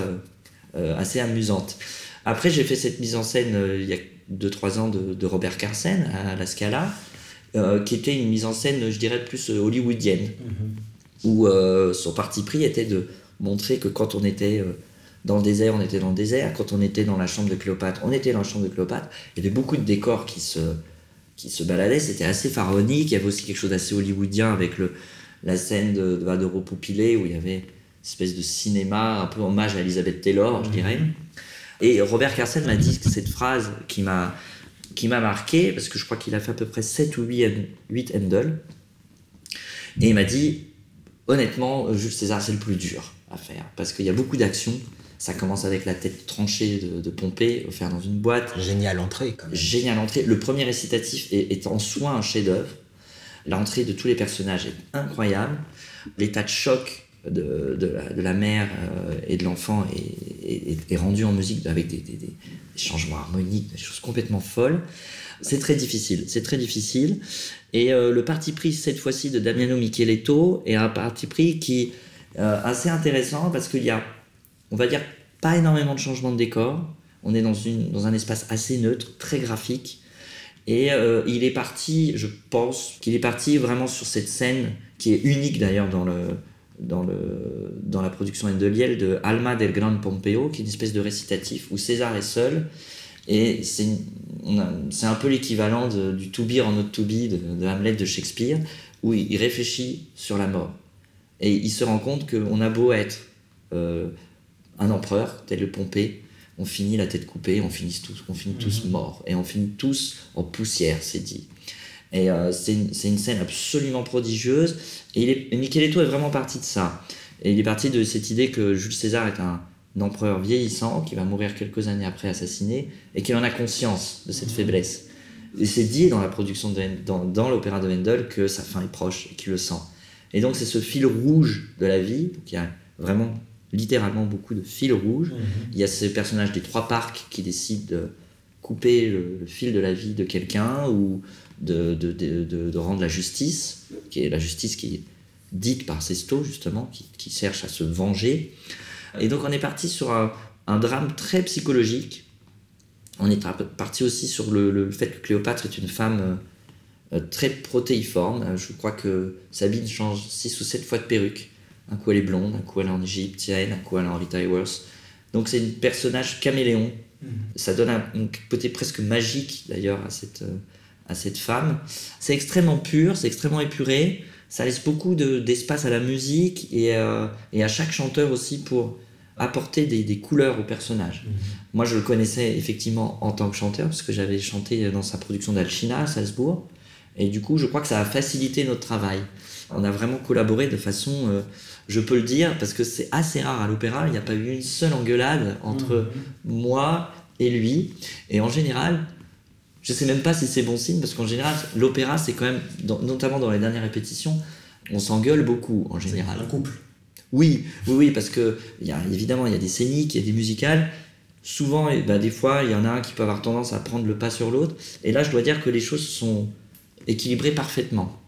Speaker 3: euh, assez amusantes. Après, j'ai fait cette mise en scène il y a 2-3 ans de, de Robert Carsen à la Scala, qui était une mise en scène, je dirais, plus hollywoodienne, où euh, son parti pris était de montrer que quand on était dans le désert, on était dans le désert, quand on était dans la chambre de Cléopâtre, on était dans la chambre de Cléopâtre. Il y avait beaucoup de décors qui se, qui se baladaient, c'était assez pharaonique, il y avait aussi quelque chose d'assez hollywoodien avec le, la scène de, de Poupilé, où il y avait une espèce de cinéma, un peu hommage à Elizabeth Taylor, je dirais. Et Robert Carsen m'a dit cette phrase qui m'a qui m'a marqué, parce que je crois qu'il a fait à peu près 7 ou 8, hand- 8 handles. Et il m'a dit, honnêtement, Jules César, c'est le plus dur à faire, parce qu'il y a beaucoup d'actions. Ça commence avec la tête tranchée de, de Pompée, offerte dans une boîte.
Speaker 2: Géniale entrée quand même.
Speaker 3: Génial entrée. Le premier récitatif est, est en soi un chef-d'œuvre. L'entrée de tous les personnages est incroyable. L'état de choc de, de la, de la mère euh, et de l'enfant est, est- est rendu en musique avec des, des- des- des changements harmoniques, des choses complètement folles. C'est très difficile, c'est très difficile. Et euh, le parti pris cette fois-ci de Damiano Micheletto est un parti pris qui est euh, assez intéressant parce qu'il y a, on va dire, pas énormément de changements de décor. On est dans, une, dans un espace assez neutre, très graphique. Et euh, il est parti, je pense, qu'il est parti vraiment sur cette scène qui est unique d'ailleurs dans, le, dans, le, dans la production Endeliel de Alma del Gran Pompeo, qui est une espèce de récitatif où César est seul. Et c'est un peu l'équivalent du To Be or Not To Be de, Hamlet de Shakespeare, où il, il réfléchit sur la mort. Et il se rend compte qu'on a beau être euh, un empereur, tel le Pompée, on finit la tête coupée, on finit tous, on finit tous morts, et on finit tous en poussière, c'est dit. Et euh, c'est une, scène absolument prodigieuse, et, il est, et Micheletto est vraiment parti de ça. Et il est parti de cette idée que Jules César est un, empereur vieillissant, qui va mourir quelques années après assassiné, et qu'il en a conscience de cette faiblesse. Et c'est dit dans la production de, dans, dans l'opéra de Wendell que sa fin est proche et qu'il le sent. Et donc c'est ce fil rouge de la vie. Y a vraiment littéralement beaucoup de fils rouges. Il y a ce personnage des trois parcs qui décident de couper le, le fil de la vie de quelqu'un ou de, de, de, de, rendre la justice, qui est la justice qui est dite par Sesto justement, qui, qui cherche à se venger. Et donc on est parti sur un, un drame très psychologique. On est parti aussi sur le, le, fait que Cléopâtre est une femme euh, très protéiforme. Je crois que Sabine change 6 ou 7 fois de perruque. Un coup elle est blonde, un coup elle est en égyptienne, un coup elle est en Rita Hayworth. Donc c'est un personnage caméléon. -hmm. Ça donne un, un, côté presque magique d'ailleurs à cette, euh, à cette femme. C'est extrêmement pur, c'est extrêmement épuré. Ça laisse beaucoup d'espace de, à la musique et, euh, et, à chaque chanteur aussi pour apporter des, des couleurs au personnage. Mmh. Moi, je le connaissais effectivement en tant que chanteur parce que j'avais chanté dans sa production d'Alchina à Salzbourg. Et du coup, je crois que ça a facilité notre travail. On a vraiment collaboré de façon, euh, je peux le dire, parce que c'est assez rare à l'opéra, il n'y a pas eu une seule engueulade entre mmh. moi et lui. Et en général, je sais même pas si c'est bon signe parce qu'en général, l'opéra, c'est quand même, dans, notamment dans les dernières répétitions, on s'engueule beaucoup en général.
Speaker 2: Un couple.
Speaker 3: Oui, oui, oui, parce que y a, évidemment, il y a des scéniques, il y a des musicales. Souvent, bah, des fois, il y en a un qui peut avoir tendance à prendre le pas sur l'autre. Et là, je dois dire que les choses sont équilibrées parfaitement.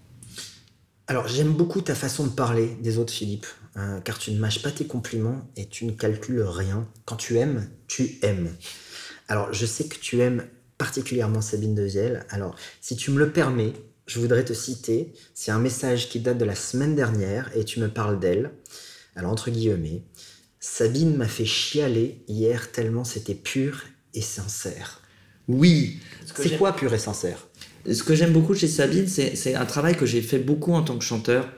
Speaker 2: Alors, j'aime beaucoup ta façon de parler des autres, Philippe, hein, car tu ne mâches pas tes compliments et tu ne calcules rien. Quand tu aimes, tu aimes. Alors, je sais que tu aimes particulièrement Sabine de Vielle. Alors, si tu me le permets, je voudrais te citer. C'est un message qui date de la semaine dernière et tu me parles d'elle. Alors, entre guillemets, Sabine m'a fait chialer hier tellement c'était pur et sincère.
Speaker 3: Oui.
Speaker 2: C'est quoi pur et sincère?
Speaker 3: Ce que j'aime beaucoup chez Sabine, c'est un travail que j'ai fait beaucoup en tant que chanteur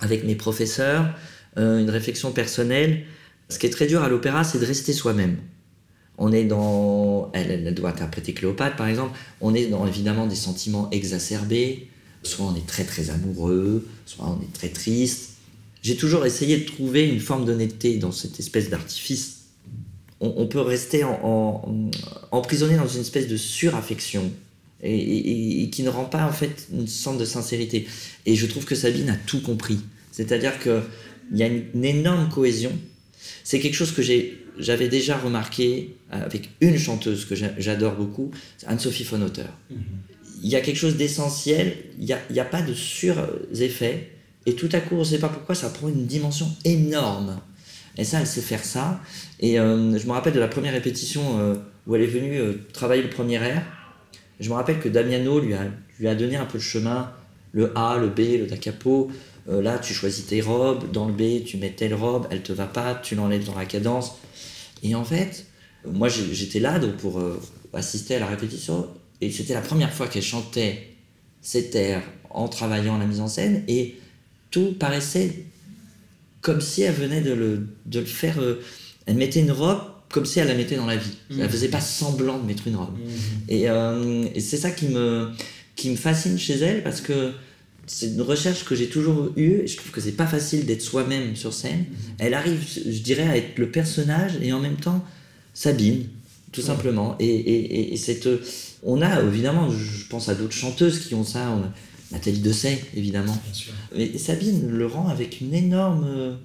Speaker 3: avec mes professeurs, euh, une réflexion personnelle. Ce qui est très dur à l'opéra, c'est de rester soi-même. On est dans. Elle, doit interpréter Cléopâtre, par exemple. On est dans évidemment des sentiments exacerbés. Soit on est très très amoureux, soit on est très triste. J'ai toujours essayé de trouver une forme d'honnêteté dans cette espèce d'artifice. On, peut rester emprisonné dans une espèce de suraffection et, et, et, qui ne rend pas en fait une sorte de sincérité. Et je trouve que Sabine a tout compris. C'est-à-dire qu'il y a une, une énorme cohésion. C'est quelque chose que j'avais déjà remarqué avec une chanteuse que j'adore beaucoup, Anne-Sophie Fonauter. Mm -hmm. Il y a quelque chose d'essentiel, il n'y a, a, pas de sur-effet, et tout à coup, on ne sait pas pourquoi, ça prend une dimension énorme. Et ça, elle sait faire ça. Et euh, je me rappelle de la première répétition euh, où elle est venue euh, travailler le premier air. Je me rappelle que Damiano lui a, donné un peu le chemin, le A, le B, le da capo. Euh, là, tu choisis tes robes, dans le B, tu mets telle robe, elle te va pas, tu l'enlèves dans la cadence. Et en fait, moi j'étais là donc pour euh, assister à la répétition, et c'était la première fois qu'elle chantait cet air en travaillant la mise en scène, et tout paraissait comme si elle venait de le, de le faire. Euh, elle mettait une robe comme si elle la mettait dans la vie. Mmh. Elle faisait pas semblant de mettre une robe. Mmh. Et, euh, et c'est ça qui me, qui me fascine chez elle, parce que c'est une recherche que j'ai toujours eue et je trouve que c'est pas facile d'être soi-même sur scène. Mmh. Elle arrive, je dirais, à être le personnage et en même temps Sabine, tout ouais. simplement. Et, et, et, cette, on a évidemment, je pense à d'autres chanteuses qui ont ça. On a Nathalie Dessay, évidemment. Mais Sabine le rend avec une énorme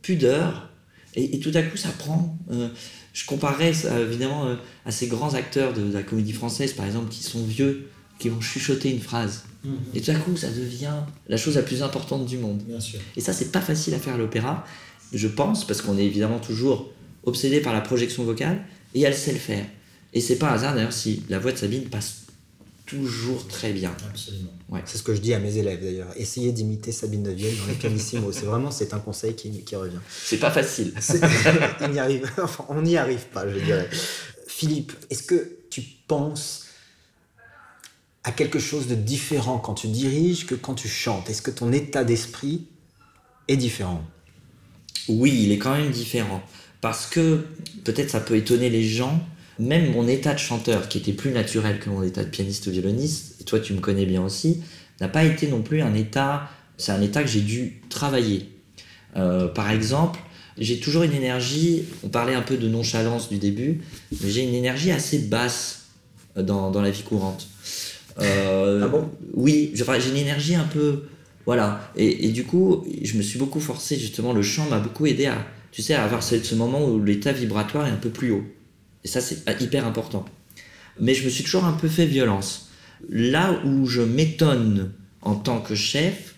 Speaker 3: pudeur et, et tout à coup ça prend. Euh, je comparerais ça, évidemment euh, à ces grands acteurs de, de la comédie française, par exemple, qui sont vieux, qui vont chuchoter une phrase. Mmh. Et tout à coup, ça devient la chose la plus importante du monde. Et ça, c'est pas facile à faire à l'opéra, je pense, parce qu'on est évidemment toujours obsédé par la projection vocale, et elle sait le faire. Et c'est pas un hasard d'ailleurs si la voix de Sabine passe toujours très bien.
Speaker 2: Absolument. Ouais. C'est ce que je dis à mes élèves d'ailleurs. Essayez d'imiter Sabine de Vienne dans les pianissimo. c'est vraiment c'est un conseil qui, qui revient.
Speaker 3: C'est pas facile.
Speaker 2: on [LAUGHS] n'y arrive, enfin, on n'y arrive pas, je dirais. Philippe, est-ce que tu penses à quelque chose de différent quand tu diriges que quand tu chantes? Est-ce que ton état d'esprit est différent?
Speaker 3: Oui, il est quand même différent. Parce que peut-être ça peut étonner les gens, même mon état de chanteur, qui était plus naturel que mon état de pianiste ou violoniste, et toi tu me connais bien aussi, n'a pas été non plus un état, c'est un état que j'ai dû travailler. Euh, par exemple, j'ai toujours une énergie, on parlait un peu de nonchalance du début, mais j'ai une énergie assez basse dans, dans la vie courante. Euh,
Speaker 2: Ah bon?
Speaker 3: Oui, j'ai une énergie un peu. Voilà. Et, et du coup, je me suis beaucoup forcé, justement, le chant m'a beaucoup aidé à, tu sais, à avoir ce, ce moment où l'état vibratoire est un peu plus haut. Et ça, c'est hyper important. Mais je me suis toujours un peu fait violence. Là où je m'étonne en tant que chef,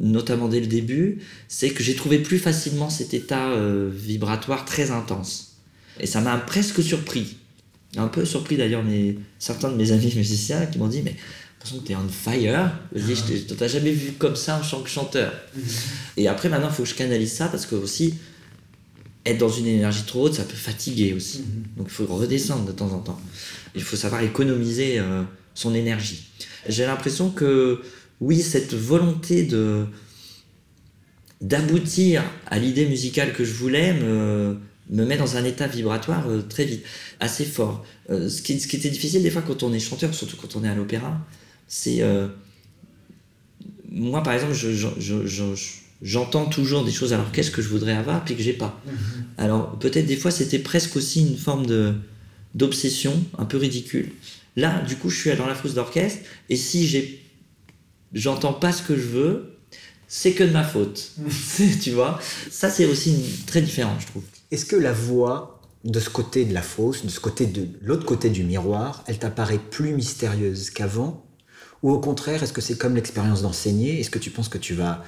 Speaker 3: notamment dès le début, c'est que j'ai trouvé plus facilement cet état euh, vibratoire très intense. Et ça m'a presque surpris. Un peu surpris d'ailleurs mes, certains de mes amis musiciens qui m'ont dit Mais l'impression que t'es on fire. Je t'ai jamais vu comme ça en tant que chanteur. [LAUGHS] Et après, maintenant, il faut que je canalise ça parce que aussi, être dans une énergie trop haute, ça peut fatiguer aussi. Donc il faut redescendre de temps en temps. Il faut savoir économiser euh, son énergie. J'ai l'impression que, oui, cette volonté de d'aboutir à l'idée musicale que je voulais me, me met dans un état vibratoire euh, très vite, assez fort. Euh, ce, qui, ce qui était difficile des fois quand on est chanteur, surtout quand on est à l'opéra, c'est... moi, par exemple, je- je- je- je- je- j'entends toujours des choses à l'orchestre que je voudrais avoir puis que j'ai pas. Alors peut-être des fois c'était presque aussi une forme de d'obsession un peu ridicule. Là, du coup, je suis dans la frousse d'orchestre et si j'ai j'entends pas ce que je veux, c'est que de ma faute. C'est- [LAUGHS] tu vois? Ça c'est aussi une- très différent, je trouve.
Speaker 2: Est-ce que la voix de ce côté de la fosse, de ce côté de l'autre côté du miroir, elle t'apparaît plus mystérieuse qu'avant? Ou au contraire, est-ce que c'est comme l'expérience d'enseigner? Est-ce que tu penses que tu vas,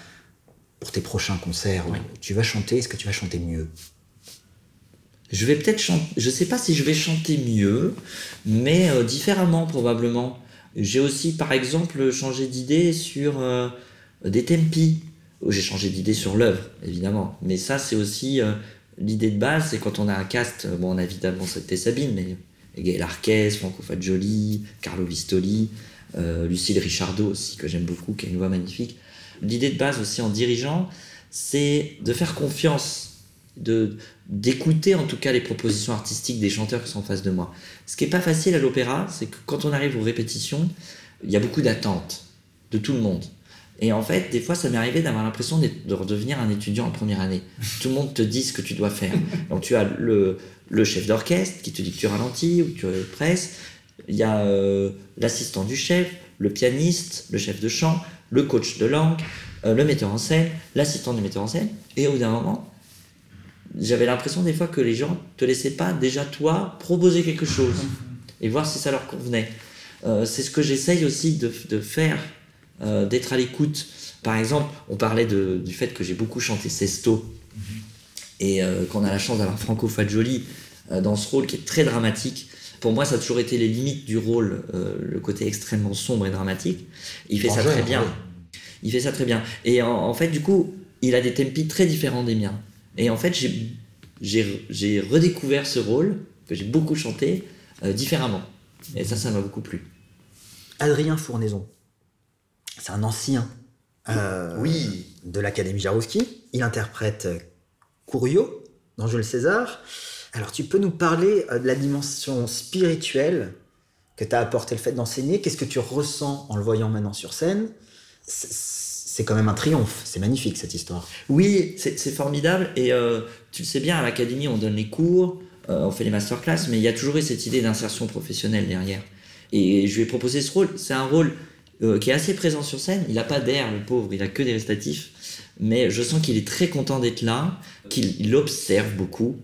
Speaker 2: pour tes prochains concerts, tu vas chanter Est-ce que tu vas chanter mieux?
Speaker 3: Je vais peut-être chanter, je sais pas si je vais chanter mieux, mais euh, différemment probablement. J'ai aussi par exemple changé d'idée sur euh, des tempi. Oh, J'ai changé d'idée sur l'œuvre, évidemment. Mais ça c'est aussi euh, l'idée de base, c'est quand on a un cast, bon on a évidemment c'était Sabine, mais Gaël Arquez, Franco Fagioli, Carlo Vistoli, Lucille Richardot aussi, que j'aime beaucoup, qui a une voix magnifique. L'idée de base aussi en dirigeant, c'est de faire confiance, de d'écouter en tout cas les propositions artistiques des chanteurs qui sont en face de moi. Ce qui est pas facile à l'opéra, c'est que quand on arrive aux répétitions, il y a beaucoup d'attentes de tout le monde. Et en fait, des fois, ça m'est arrivé d'avoir l'impression de redevenir un étudiant en première année. Tout le monde te dit ce que tu dois faire. Donc tu as le, le chef d'orchestre qui te dit que tu ralentis ou que tu presses. Il y a euh, l'assistant du chef, le pianiste, le chef de chant, le coach de langue, euh, le metteur en scène, l'assistant du metteur en scène. Et au bout d'un moment, j'avais l'impression des fois que les gens te laissaient pas déjà toi proposer quelque chose et voir si ça leur convenait. Euh, c'est ce que j'essaye aussi de, faire, euh, d'être à l'écoute. Par exemple, on parlait du fait que j'ai beaucoup chanté Sesto et qu'on a la chance d'avoir Franco Fagioli dans ce rôle qui est très dramatique. Pour moi, ça a toujours été les limites du rôle, euh, le côté extrêmement sombre et dramatique. Il fait ça très bien.
Speaker 2: oui.
Speaker 3: Il fait ça très bien. Et en, en fait, du coup, il a des tempi très différents des miens. Et en fait, j'ai- redécouvert ce rôle que j'ai beaucoup chanté euh, différemment. Et ça, ça m'a beaucoup plu.
Speaker 2: Adrien Fournaison, c'est un ancien euh,
Speaker 3: Oui.
Speaker 2: de l'Académie Jarouski. Il interprète Couriot dans Jules César. Alors, tu peux nous parler euh, de la dimension spirituelle que t'a apporté le fait d'enseigner Qu'est-ce que tu ressens en le voyant maintenant sur scène? C'est- quand même un triomphe. C'est magnifique cette histoire.
Speaker 3: Oui, c'est formidable. Et euh, tu le sais bien, à l'académie, on donne les cours, euh, on fait les masterclass, mais il y a toujours eu cette idée d'insertion professionnelle derrière. Et je lui ai proposé ce rôle. C'est un rôle qui est assez présent sur scène. Il n'a pas d'air, le pauvre, il a que des récitatifs. Mais je sens qu'il est très content d'être là, qu'il il observe beaucoup.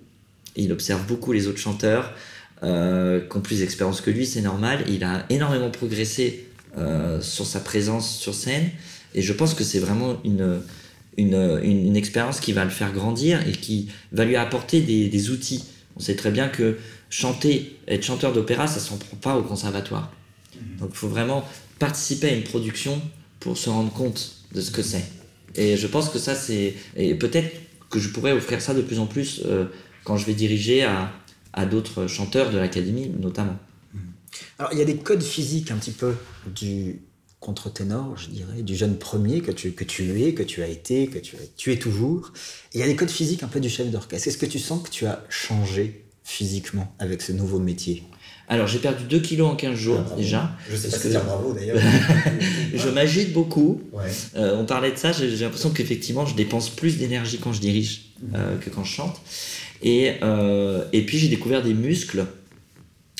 Speaker 3: Il observe beaucoup les autres chanteurs euh, qui ont plus d'expérience que lui, c'est normal. Il a énormément progressé euh, sur sa présence sur scène. Et je pense que c'est vraiment une, une, une, expérience qui va le faire grandir et qui va lui apporter des, des outils. On sait très bien que chanter, être chanteur d'opéra, ça s'en prend pas au conservatoire. Donc il faut vraiment participer à une production pour se rendre compte de ce que c'est. Et je pense que ça, c'est. Et peut-être que je pourrais offrir ça de plus en plus euh, quand je vais diriger à, à d'autres chanteurs de l'académie, notamment.
Speaker 2: Alors, il y a des codes physiques un petit peu du contre-ténor, je dirais, du jeune premier que tu, que tu es, que tu as été, que tu, tu es toujours. Et il y a des codes physiques un peu du chef d'orchestre. Est-ce que tu sens que tu as changé physiquement avec ce nouveau métier?
Speaker 3: Alors j'ai perdu 2 kilos en 15 jours
Speaker 2: Ah,
Speaker 3: déjà.
Speaker 2: Je sais pas
Speaker 3: que-
Speaker 2: dire bravo d'ailleurs. [LAUGHS]
Speaker 3: Je m'agite beaucoup.
Speaker 2: Ouais.
Speaker 3: Euh, on parlait de ça, j'ai j'ai l'impression qu'effectivement je dépense plus d'énergie quand je dirige euh, que quand je chante. Et, euh, et puis j'ai découvert des muscles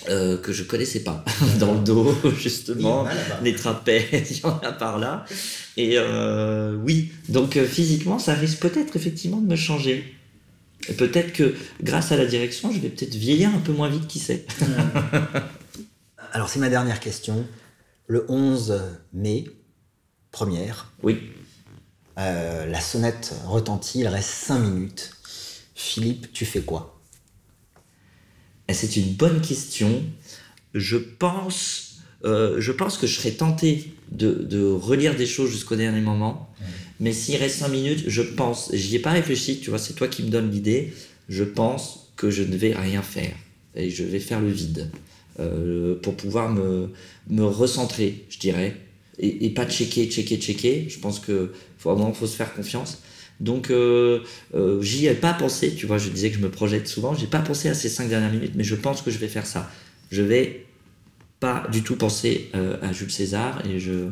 Speaker 3: euh, que je connaissais pas. [LAUGHS] Dans le dos [LAUGHS] justement. Les trapèzes [LAUGHS] il y en a par là. Et euh, oui. Donc physiquement ça risque peut-être effectivement de me changer. Et peut-être que grâce à la direction je vais peut-être vieillir un peu moins vite qui sait.
Speaker 2: Alors c'est ma dernière question. Le 11 mai première.
Speaker 3: Oui.
Speaker 2: La sonnette retentit il reste 5 minutes Philippe tu fais quoi?
Speaker 3: C'est une bonne question. Je pense, euh, je pense que je serais tenté de, relire des choses jusqu'au dernier moment. Mais s'il reste 5 minutes, je pense, j'y ai pas réfléchi, tu vois, c'est toi qui me donnes l'idée, je pense que je ne vais rien faire. Et je vais faire le vide. Euh, pour pouvoir me, me recentrer, je dirais. Et, pas checker, checker, checker. Je pense qu'il faut, faut se faire confiance. Donc euh, euh, j'y ai pas pensé, tu vois, je disais que je me projette souvent, j'ai pas pensé à ces cinq dernières minutes, mais je pense que je vais faire ça. Je vais pas du tout penser euh, à Jules César et je,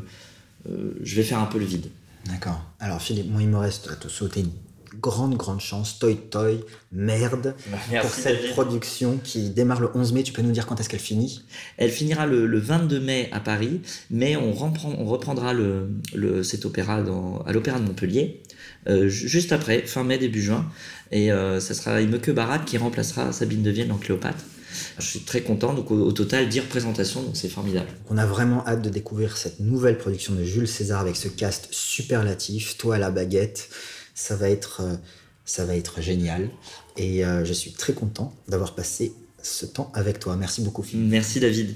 Speaker 3: je vais faire un peu le vide.
Speaker 2: D'accord. Alors Philippe, moi il me reste à te souhaiter une grande, grande chance. Toy Toy, merde, pour cette production qui démarre le 11 mai. Tu peux nous dire quand est-ce qu'elle finit?
Speaker 3: Elle finira le, 22 mai à Paris, mais on, reprend, on reprendra le, le, cet opéra dans, à l'Opéra de Montpellier. Euh, juste après, fin mai, début juin. Et euh, ça sera Imeke Barat qui remplacera Sabine Devienne en Cléopâtre. Je suis très content, donc au, total 10 représentations, donc c'est formidable.
Speaker 2: On a vraiment hâte de découvrir cette nouvelle production de Jules César avec ce cast superlatif, toi à la baguette, ça va être, euh, ça va être génial. Et je suis très content d'avoir passé ce temps avec toi. Merci beaucoup Philippe.
Speaker 3: Merci David.